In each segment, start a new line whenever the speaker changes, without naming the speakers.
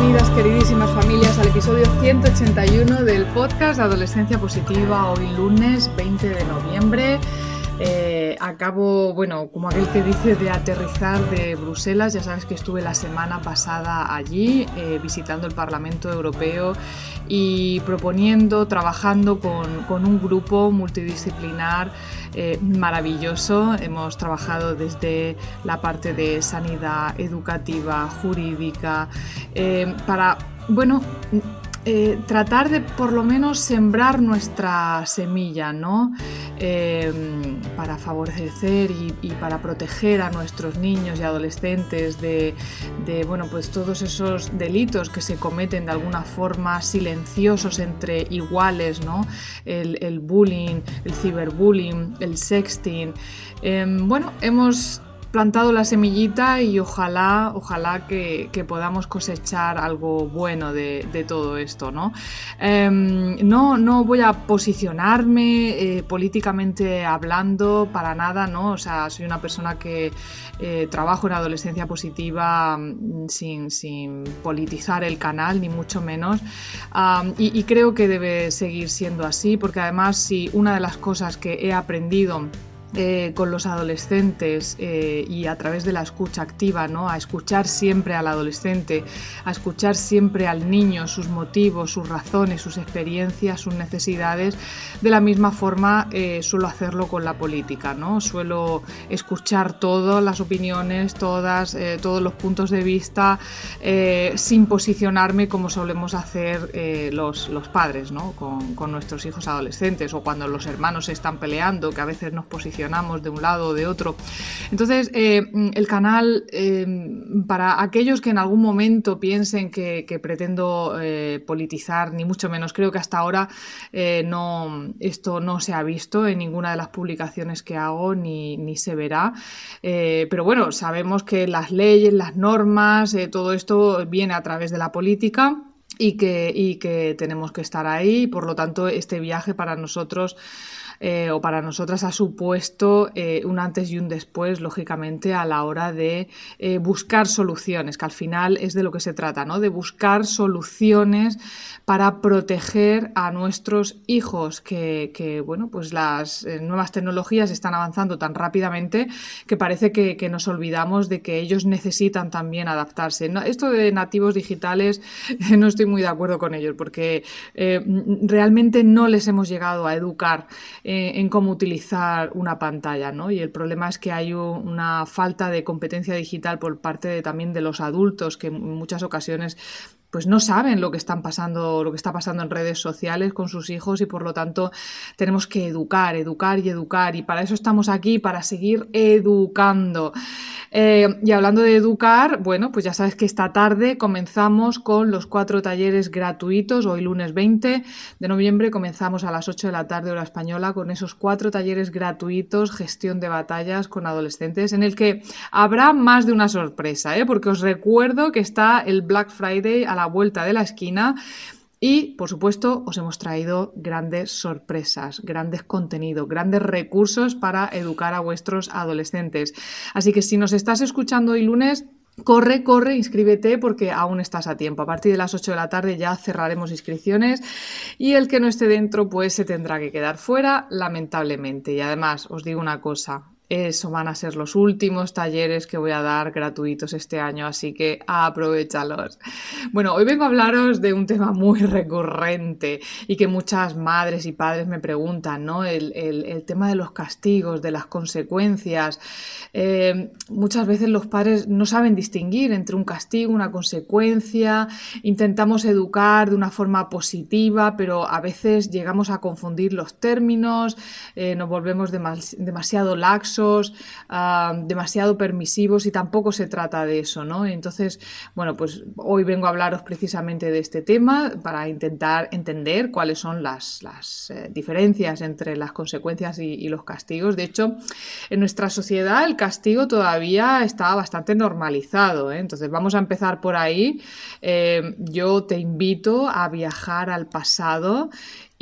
Bienvenidas queridísimas familias al episodio 181 del podcast Adolescencia Positiva, hoy lunes 20 de noviembre. Eh, acabo, bueno, como aquel que dice, de aterrizar de Bruselas. Ya sabes que estuve la semana pasada allí eh, visitando el Parlamento Europeo y proponiendo, trabajando con, un grupo multidisciplinar eh, maravilloso. Hemos trabajado desde la parte de sanidad educativa, jurídica, para, bueno, eh, tratar de por lo menos sembrar nuestra semilla, ¿no? Em, para favorecer y, para proteger a nuestros niños y adolescentes de, bueno, pues todos esos delitos que se cometen de alguna forma silenciosos entre iguales, ¿no? El, bullying, el ciberbullying, el sexting. Em, bueno, hemos plantado la semillita y ojalá, ojalá que, podamos cosechar algo bueno de, todo esto, ¿no? Em, ¿no? no, voy a posicionarme eh, políticamente hablando para nada, ¿no? O sea, soy una persona que eh, trabajo en adolescencia positiva mm, sin, politizar el canal, ni mucho menos. y, y creo que debe seguir siendo así, porque además si una de las cosas que he aprendido eh, con los adolescentes eh, y a través de la escucha activa, ¿no? a escuchar siempre al adolescente, a escuchar siempre al niño, sus motivos, sus razones, sus experiencias, sus necesidades. De la misma forma eh, suelo hacerlo con la política, ¿no? suelo escuchar todas las opiniones, todas, todos los puntos de vista, sin posicionarme como solemos hacer los, los, padres ¿no? con, con nuestros hijos adolescentes o cuando los hermanos se están peleando, que a veces nos posicionamos de un lado o de otro. Entonces, eh, el canal, eh, para aquellos que en algún momento piensen que, pretendo eh, politizar, ni mucho menos, creo que hasta ahora no, esto no se ha visto en ninguna de las publicaciones que hago ni, ni se verá. pero bueno, sabemos que las leyes, las normas, todo esto viene a través de la política. Y que, y que tenemos que estar ahí, por lo tanto, este viaje para nosotros eh, o para nosotras ha supuesto eh, un antes y un después, lógicamente, a la hora de eh, buscar soluciones, que al final es de lo que se trata, ¿no? De buscar soluciones para proteger a nuestros hijos, que, bueno, pues las nuevas tecnologías están avanzando tan rápidamente que parece que, nos olvidamos de que ellos necesitan también adaptarse. Esto de nativos digitales no estoy muy de acuerdo con ellos, porque realmente no les hemos llegado a educar eh, en cómo utilizar una pantalla, ¿no? Y el problema es que hay una falta de competencia digital por parte también de los adultos que en muchas ocasiones pues no saben lo que están pasando, lo que está pasando en redes sociales con sus hijos y por lo tanto tenemos que educar, educar y educar y para eso estamos aquí, para seguir educando. Eh, y hablando de educar, bueno, pues ya sabes que esta tarde comenzamos con los cuatro talleres gratuitos, hoy lunes 20 de noviembre comenzamos a las 8 de la tarde hora española con esos cuatro talleres gratuitos, gestión de batallas con adolescentes, en el que habrá más de una sorpresa, ¿eh? porque os recuerdo que está el Black Friday a vuelta de la esquina. Y, por supuesto, os hemos traído grandes sorpresas, grandes contenidos, grandes recursos para educar a vuestros adolescentes. Así que si nos estás escuchando hoy lunes, Corre, corre, inscríbete porque aún estás a tiempo. A partir de las 8 de la tarde ya cerraremos inscripciones y el que no esté dentro pues se tendrá que quedar fuera, lamentablemente. Y además os digo una cosa, eso van a ser los últimos talleres que voy a dar gratuitos este año, así que aprovechalos. Bueno, hoy vengo a hablaros de un tema muy recurrente y que muchas madres y padres me preguntan, ¿no? El, tema de los castigos, de las consecuencias. Eh, muchas veces los padres no saben distinguir entre un castigo, una consecuencia. Intentamos educar de una forma positiva, pero a veces llegamos a confundir los términos, eh, nos volvemos demasiado laxos ah, demasiado permisivos y tampoco se trata de eso, ¿no? Entonces, bueno, pues hoy vengo a hablaros precisamente de este tema para intentar entender cuáles son las, eh, diferencias entre las consecuencias y, los castigos. De hecho, en nuestra sociedad el castigo todavía está bastante normalizado, ¿eh? entonces vamos a empezar por ahí. Eh, yo te invito a viajar al pasado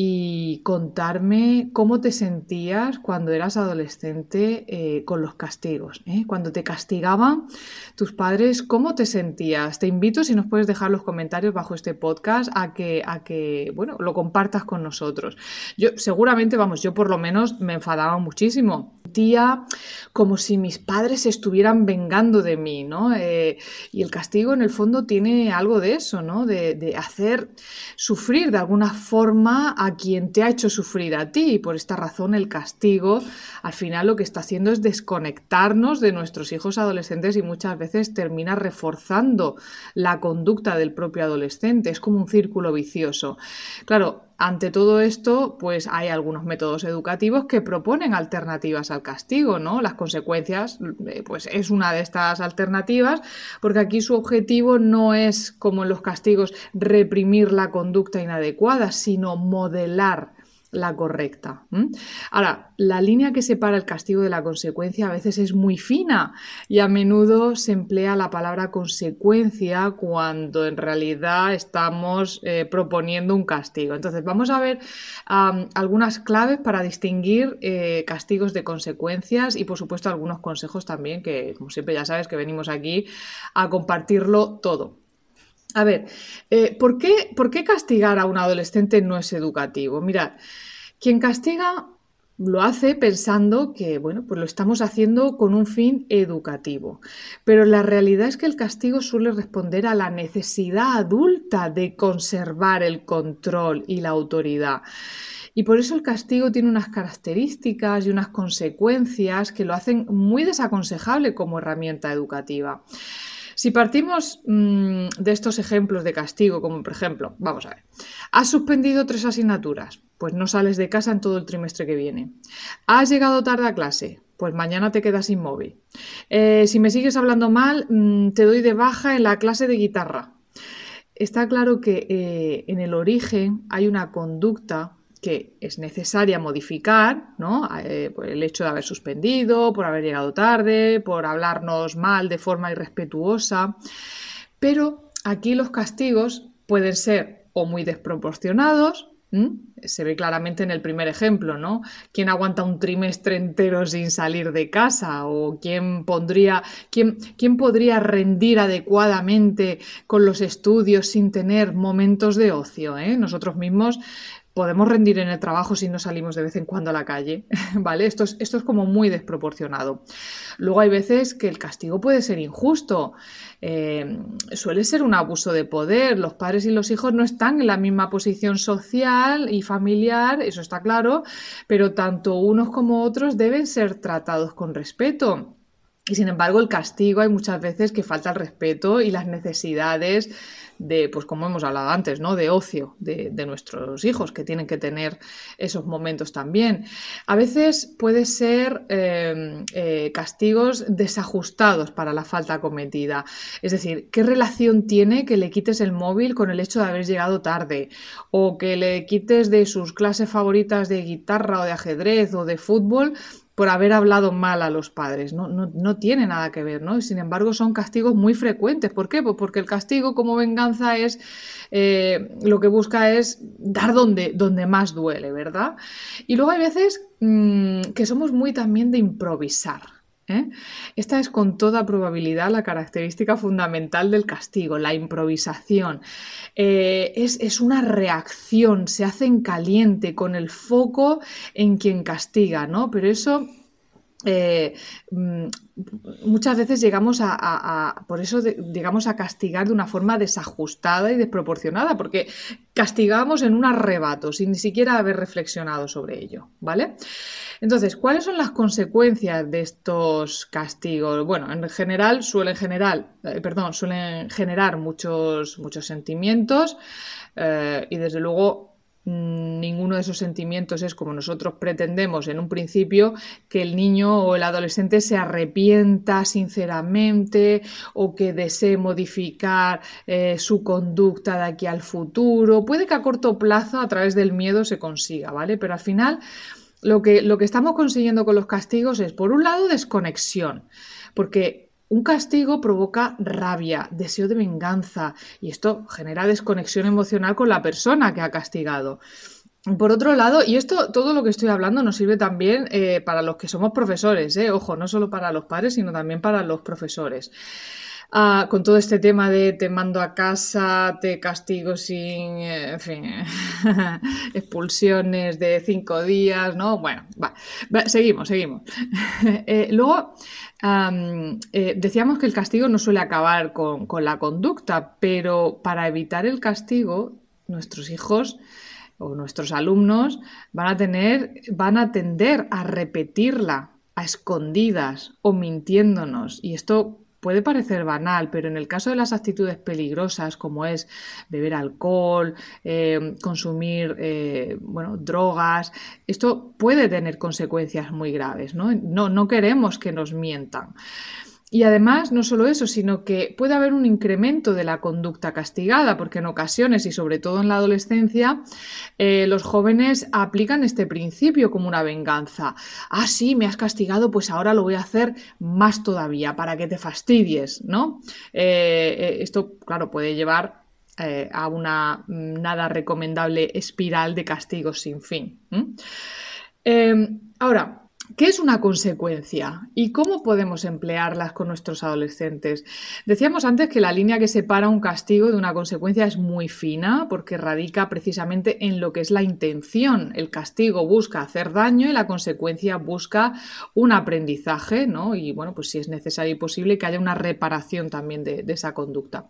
y contarme cómo te sentías cuando eras adolescente eh, con los castigos. ¿eh? Cuando te castigaban tus padres, ¿cómo te sentías? Te invito, si nos puedes dejar los comentarios bajo este podcast, a que, a que bueno, lo compartas con nosotros. Yo seguramente, vamos, yo por lo menos me enfadaba muchísimo Tía, como si mis padres estuvieran vengando de mí, ¿no? Eh, y el castigo en el fondo tiene algo de eso, ¿no? De, de, hacer sufrir de alguna forma a quien te ha hecho sufrir a ti. Y por esta razón el castigo al final lo que está haciendo es desconectarnos de nuestros hijos adolescentes y muchas veces termina reforzando la conducta del propio adolescente. Es como un círculo vicioso. Claro, ante todo esto, pues hay algunos métodos educativos que proponen alternativas al castigo, ¿no? Las consecuencias, eh, pues es una de estas alternativas, porque aquí su objetivo no es, como en los castigos, reprimir la conducta inadecuada, sino modelar la correcta. Ahora, la línea que separa el castigo de la consecuencia a veces es muy fina y a menudo se emplea la palabra consecuencia cuando en realidad estamos eh, proponiendo un castigo. Entonces, vamos a ver algunas claves para distinguir eh, castigos de consecuencias y, por supuesto, algunos consejos también que, como siempre ya sabes, que venimos aquí a compartirlo todo. A ver, eh, ¿por, qué, ¿por, qué, castigar a un adolescente no es educativo? Mirad, quien castiga lo hace pensando que, bueno, pues lo estamos haciendo con un fin educativo. Pero la realidad es que el castigo suele responder a la necesidad adulta de conservar el control y la autoridad. Y por eso el castigo tiene unas características y unas consecuencias que lo hacen muy desaconsejable como herramienta educativa. Si partimos mm, de estos ejemplos de castigo, como por ejemplo, vamos a ver, has suspendido tres asignaturas, pues no sales de casa en todo el trimestre que viene. Has llegado tarde a clase, pues mañana te quedas inmóvil. Eh, si me sigues hablando mal, mm, te doy de baja en la clase de guitarra. Está claro que eh, en el origen hay una conducta que es necesaria modificar, ¿no? Eh, el hecho de haber suspendido, por haber llegado tarde, por hablarnos mal de forma irrespetuosa. Pero aquí los castigos pueden ser o muy desproporcionados, se ve claramente en el primer ejemplo, ¿no? ¿Quién aguanta un trimestre entero sin salir de casa? ¿O quién, pondría, quién, quién podría rendir adecuadamente con los estudios sin tener momentos de ocio? ¿eh? Nosotros mismos podemos rendir en el trabajo si no salimos de vez en cuando a la calle, ¿vale? Esto es, esto es como muy desproporcionado. Luego hay veces que el castigo puede ser injusto, eh, suele ser un abuso de poder, los padres y los hijos no están en la misma posición social y familiar, eso está claro, pero tanto unos como otros deben ser tratados con respeto. Y sin embargo, el castigo hay muchas veces que falta el respeto y las necesidades de, pues como hemos hablado antes, ¿no? De ocio de, nuestros hijos, que tienen que tener esos momentos también. A veces puede ser em, eh, castigos desajustados para la falta cometida. Es decir, ¿qué relación tiene que le quites el móvil con el hecho de haber llegado tarde? O que le quites de sus clases favoritas de guitarra o de ajedrez o de fútbol por haber hablado mal a los padres. No, no, tiene nada que ver, ¿no? sin embargo, son castigos muy frecuentes. ¿Por qué? Pues porque el castigo como venganza es eh, lo que busca es dar donde, donde más duele, ¿verdad? Y luego hay veces mm, que somos muy también de improvisar. ¿Eh? Esta es con toda probabilidad la característica fundamental del castigo, la improvisación. Eh, es, es, una reacción, se hace en caliente, con el foco en quien castiga, ¿no? Pero eso eh, mm, muchas veces llegamos a, por eso llegamos a castigar de una forma desajustada y desproporcionada, porque castigamos en un arrebato sin ni siquiera haber reflexionado sobre ello, ¿vale? Entonces, ¿cuáles son las consecuencias de estos castigos? Bueno, en general suelen generar, eh, perdón, suelen generar muchos, muchos sentimientos eh, y desde luego ninguno de esos sentimientos es como nosotros pretendemos en un principio que el niño o el adolescente se arrepienta sinceramente o que desee modificar eh, su conducta de aquí al futuro. Puede que a corto plazo a través del miedo se consiga, ¿vale? Pero al final lo que, lo que estamos consiguiendo con los castigos es, por un lado, desconexión, porque un castigo provoca rabia, deseo de venganza y esto genera desconexión emocional con la persona que ha castigado. Por otro lado, y esto, todo lo que estoy hablando nos sirve también eh, para los que somos profesores, eh, ojo, no solo para los padres, sino también para los profesores. Ah, con todo este tema de te mando a casa, te castigo sin, eh, expulsiones de cinco días, ¿no? Bueno, va, seguimos, seguimos. luego, eh, decíamos que el castigo no suele acabar con, la conducta, pero para evitar el castigo, nuestros hijos o nuestros alumnos van a tener, van a tender a repetirla a escondidas o mintiéndonos. Y esto puede parecer banal, pero en el caso de las actitudes peligrosas, como es beber alcohol, eh, consumir eh, bueno, drogas, esto puede tener consecuencias muy graves. ¿no? No, no queremos que nos mientan. Y además, no solo eso, sino que puede haber un incremento de la conducta castigada, porque en ocasiones, y sobre todo en la adolescencia, eh, los jóvenes aplican este principio como una venganza. Ah, sí, me has castigado, pues ahora lo voy a hacer más todavía, para que te fastidies, ¿no? Eh, eh, esto, claro, puede llevar a una nada recomendable espiral de castigos sin fin. ahora, ¿Qué es una consecuencia y cómo podemos emplearlas con nuestros adolescentes? Decíamos antes que la línea que separa un castigo de una consecuencia es muy fina porque radica precisamente en lo que es la intención. El castigo busca hacer daño y la consecuencia busca un aprendizaje, ¿no? Y bueno, pues si es necesario y posible que haya una reparación también de, de esa conducta.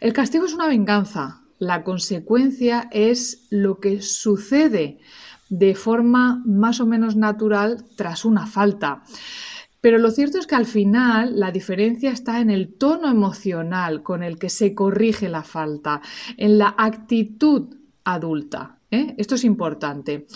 El castigo es una venganza, la consecuencia es lo que sucede de forma más o menos natural tras una falta. Pero lo cierto es que al final la diferencia está en el tono emocional con el que se corrige la falta, en la actitud adulta. ¿eh? Esto es importante.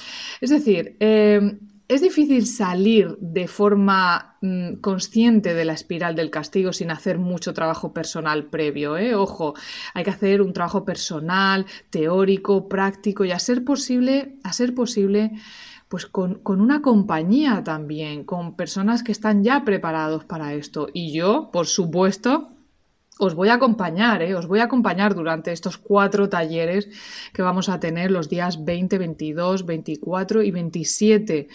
Es decir, eh, es difícil salir de forma mm, consciente de la espiral del castigo sin hacer mucho trabajo personal previo. ¿eh? Ojo, hay que hacer un trabajo personal, teórico, práctico y a ser posible, a ser posible, pues con, con una compañía también, con personas que están ya preparados para esto. Y yo, por supuesto, os voy a acompañar, ¿eh? os voy a acompañar durante estos cuatro talleres que vamos a tener los días 20, 22, 24 y 27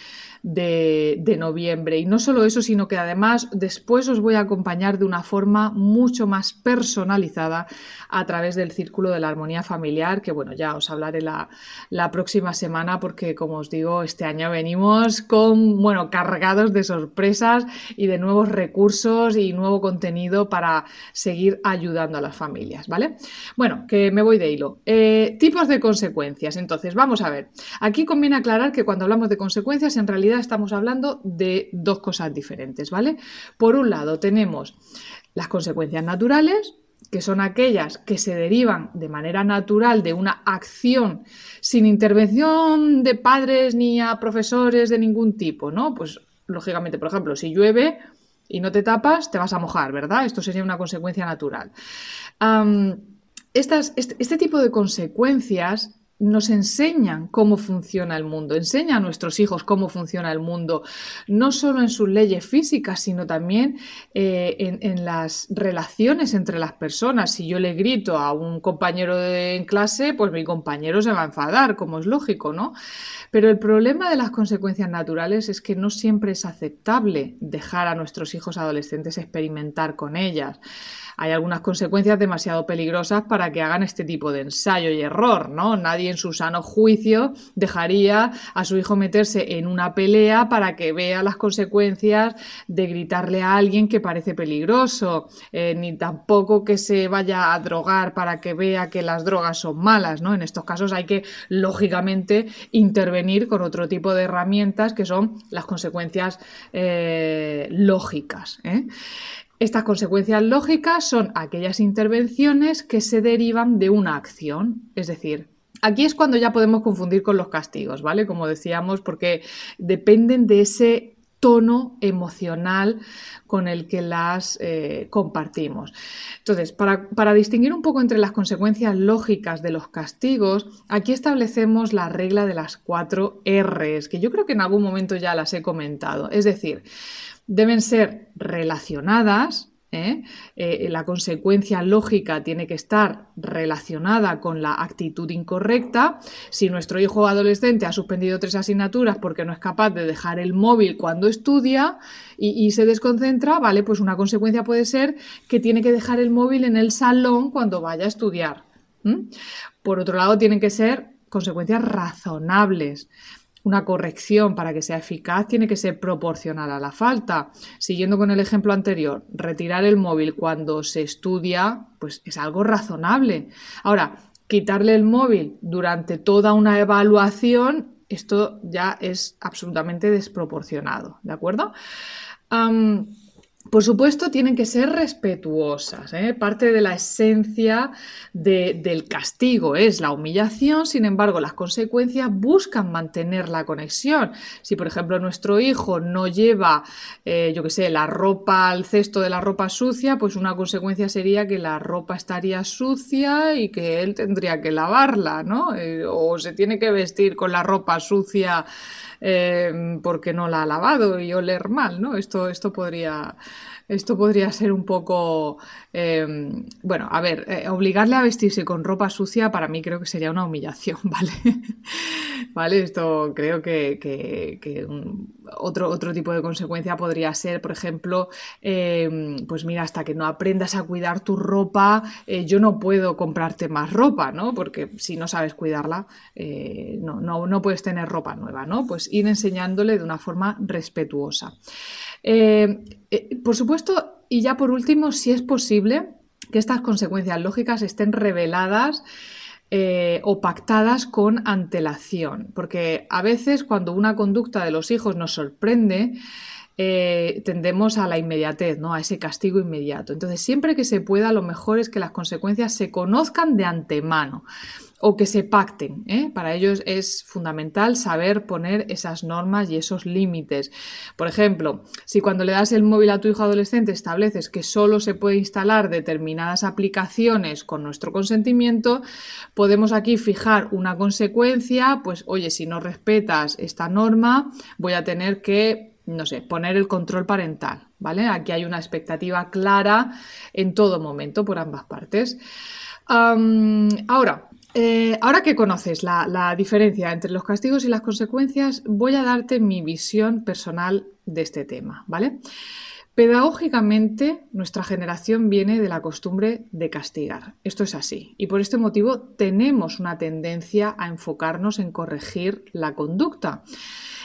de, noviembre. Y no solo eso, sino que además después os voy a acompañar de una forma mucho más personalizada a través del Círculo de la Armonía Familiar, que bueno, ya os hablaré la, la próxima semana porque como os digo, este año venimos con, bueno, cargados de sorpresas y de nuevos recursos y nuevo contenido para seguir ayudando a las familias, ¿vale? Bueno, que me voy de hilo. Eh, tipos de consecuencias. Entonces, vamos a ver. Aquí conviene aclarar que cuando hablamos de consecuencias, en realidad estamos hablando de dos cosas diferentes, ¿vale? Por un lado, tenemos las consecuencias naturales, que son aquellas que se derivan de manera natural de una acción sin intervención de padres ni a profesores de ningún tipo, ¿no? Pues lógicamente, por ejemplo, si llueve y no te tapas, te vas a mojar, ¿verdad? Esto sería una consecuencia natural. este, este tipo de consecuencias nos enseñan cómo funciona el mundo, enseña a nuestros hijos cómo funciona el mundo, no solo en sus leyes físicas, sino también eh, en, las relaciones entre las personas. Si yo le grito a un compañero en clase, pues mi compañero se va a enfadar, como es lógico, ¿no? Pero el problema de las consecuencias naturales es que no siempre es aceptable dejar a nuestros hijos adolescentes experimentar con ellas hay algunas consecuencias demasiado peligrosas para que hagan este tipo de ensayo y error, ¿no? Nadie en su sano juicio dejaría a su hijo meterse en una pelea para que vea las consecuencias de gritarle a alguien que parece peligroso, eh, ni tampoco que se vaya a drogar para que vea que las drogas son malas, ¿no? En estos casos hay que, lógicamente, intervenir con otro tipo de herramientas que son las consecuencias eh, lógicas. ¿eh? Estas consecuencias lógicas son aquellas intervenciones que se derivan de una acción, es decir, Aquí es cuando ya podemos confundir con los castigos, ¿vale? Como decíamos, porque dependen de ese tono emocional con el que las eh, compartimos. Entonces, para, para, distinguir un poco entre las consecuencias lógicas de los castigos, aquí establecemos la regla de las cuatro Rs, que yo creo que en algún momento ya las he comentado. Es decir, deben ser relacionadas, ¿eh? Eh, la consecuencia lógica tiene que estar relacionada con la actitud incorrecta. Si nuestro hijo adolescente ha suspendido tres asignaturas porque no es capaz de dejar el móvil cuando estudia y, se desconcentra, vale, pues una consecuencia puede ser que tiene que dejar el móvil en el salón cuando vaya a estudiar. Por otro lado, tienen que ser consecuencias razonables una corrección para que sea eficaz tiene que ser proporcional a la falta. Siguiendo con el ejemplo anterior, retirar el móvil cuando se estudia, pues es algo razonable. Ahora, quitarle el móvil durante toda una evaluación, esto ya es absolutamente desproporcionado, ¿de acuerdo? Por supuesto, tienen que ser respetuosas. ¿eh? Parte de la esencia del castigo es la humillación, sin embargo, las consecuencias buscan mantener la conexión. Si, por ejemplo, nuestro hijo no lleva, eh, yo qué sé, la ropa al cesto de la ropa sucia, pues una consecuencia sería que la ropa estaría sucia y que él tendría que lavarla, ¿no? Eh, o se tiene que vestir con la ropa sucia Em, porque no la ha lavado y oler mal, ¿no? Esto, esto podría esto podría ser un poco, em, bueno, a ver, eh, obligarle a vestirse con ropa sucia para mí creo que sería una humillación, ¿vale? ¿Vale? Esto creo que, otro, otro tipo de consecuencia podría ser, por ejemplo, em, pues mira, hasta que no aprendas a cuidar tu ropa, eh, yo no puedo comprarte más ropa, ¿no? Porque si no sabes cuidarla, eh, no, no, no puedes tener ropa nueva, ¿no? Pues ir enseñándole de una forma respetuosa. Eh, por supuesto, y ya por último, si es posible que estas consecuencias lógicas estén reveladas eh, o pactadas con antelación, porque a veces cuando una conducta de los hijos nos sorprende, tendemos a la inmediatez, ¿no? a ese castigo inmediato. Entonces, siempre que se pueda, lo mejor es que las consecuencias se conozcan de antemano o que se pacten. ¿eh? Para ellos es fundamental saber poner esas normas y esos límites. Por ejemplo, si cuando le das el móvil a tu hijo adolescente estableces que solo se puede instalar determinadas aplicaciones con nuestro consentimiento, podemos aquí fijar una consecuencia, pues oye, si no respetas esta norma, voy a tener que no sé, poner el control parental, ¿vale? Aquí hay una expectativa clara en todo momento por ambas partes. ahora, eh, ahora que conoces la, diferencia entre los castigos y las consecuencias, voy a darte mi visión personal de este tema, ¿vale? Pedagógicamente, nuestra generación viene de la costumbre de castigar. Esto es así. Y por este motivo tenemos una tendencia a enfocarnos en corregir la conducta.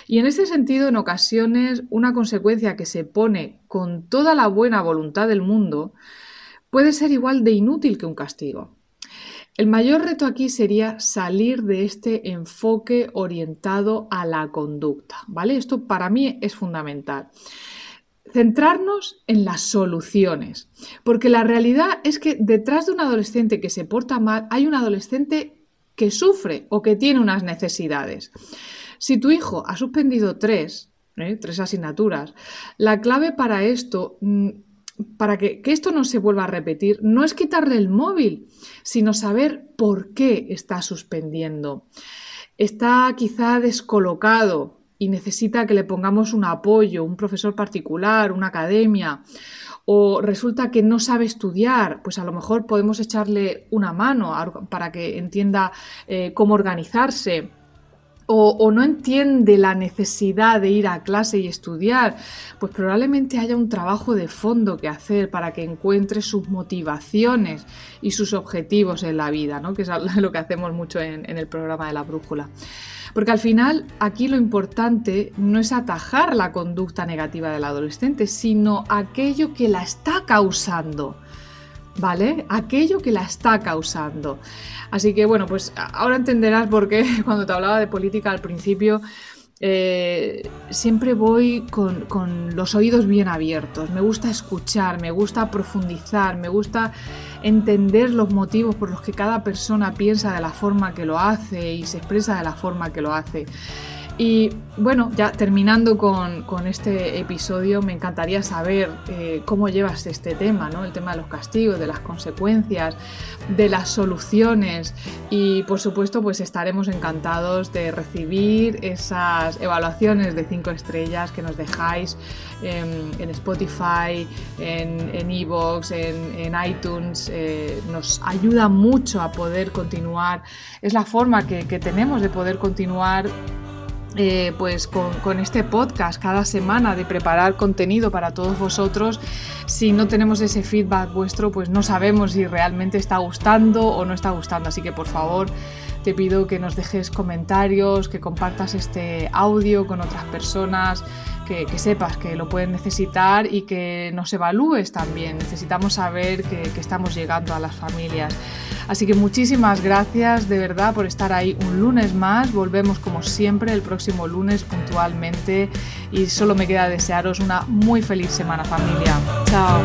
Y en ese sentido, en ocasiones, una consecuencia que se pone con toda la buena voluntad del mundo puede ser igual de inútil que un castigo. El mayor reto aquí sería salir de este enfoque orientado a la conducta, ¿vale? Esto para mí es fundamental. Centrarnos en las soluciones, porque la realidad es que detrás de un adolescente que se porta mal hay un adolescente que sufre o que tiene unas necesidades. Si tu hijo ha suspendido tres, ¿eh? tres asignaturas, la clave para esto mm, para que, esto no se vuelva a repetir, no es quitarle el móvil, sino saber por qué está suspendiendo. Está quizá descolocado y necesita que le pongamos un apoyo, un profesor particular, una academia, o resulta que no sabe estudiar, pues a lo mejor podemos echarle una mano para que entienda eh, cómo organizarse o, no entiende la necesidad de ir a clase y estudiar, pues probablemente haya un trabajo de fondo que hacer para que encuentre sus motivaciones y sus objetivos en la vida, ¿no? que es lo que hacemos mucho en, en el programa de la brújula. Porque al final aquí lo importante no es atajar la conducta negativa del adolescente, sino aquello que la está causando. ¿Vale? Aquello que la está causando. Así que bueno, pues ahora entenderás por qué cuando te hablaba de política al principio eh, siempre voy con, con, los oídos bien abiertos. Me gusta escuchar, me gusta profundizar, me gusta entender los motivos por los que cada persona piensa de la forma que lo hace y se expresa de la forma que lo hace. Y bueno, ya terminando con, este episodio, me encantaría saber eh, cómo llevas este tema, ¿no? El tema de los castigos, de las consecuencias, de las soluciones. Y por supuesto, pues estaremos encantados de recibir esas evaluaciones de cinco estrellas que nos dejáis en, Spotify, en Evox, en, iTunes. Eh, nos ayuda mucho a poder continuar. Es la forma que tenemos de poder continuar eh, pues con, este podcast cada semana de preparar contenido para todos vosotros. Si no tenemos ese feedback vuestro, pues no sabemos si realmente está gustando o no está gustando. Así que por favor te pido que nos dejes comentarios, que compartas este audio con otras personas, que, sepas que lo pueden necesitar y que nos evalúes también. Necesitamos saber que, que estamos llegando a las familias. Así que muchísimas gracias de verdad por estar ahí un lunes más. Volvemos como siempre el próximo lunes puntualmente y solo me queda desearos una muy feliz semana familia. Chao.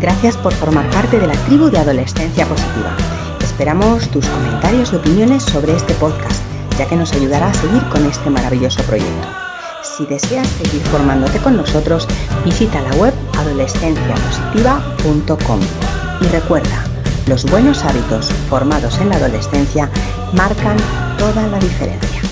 Gracias por formar parte de la tribu de Adolescencia Positiva. Esperamos tus comentarios y opiniones sobre este podcast, ya que nos ayudará a seguir con este maravilloso proyecto. Si deseas seguir formándote con nosotros, visita la web adolescenciapositiva.com. Y recuerda, los buenos hábitos formados en la adolescencia marcan toda la diferencia.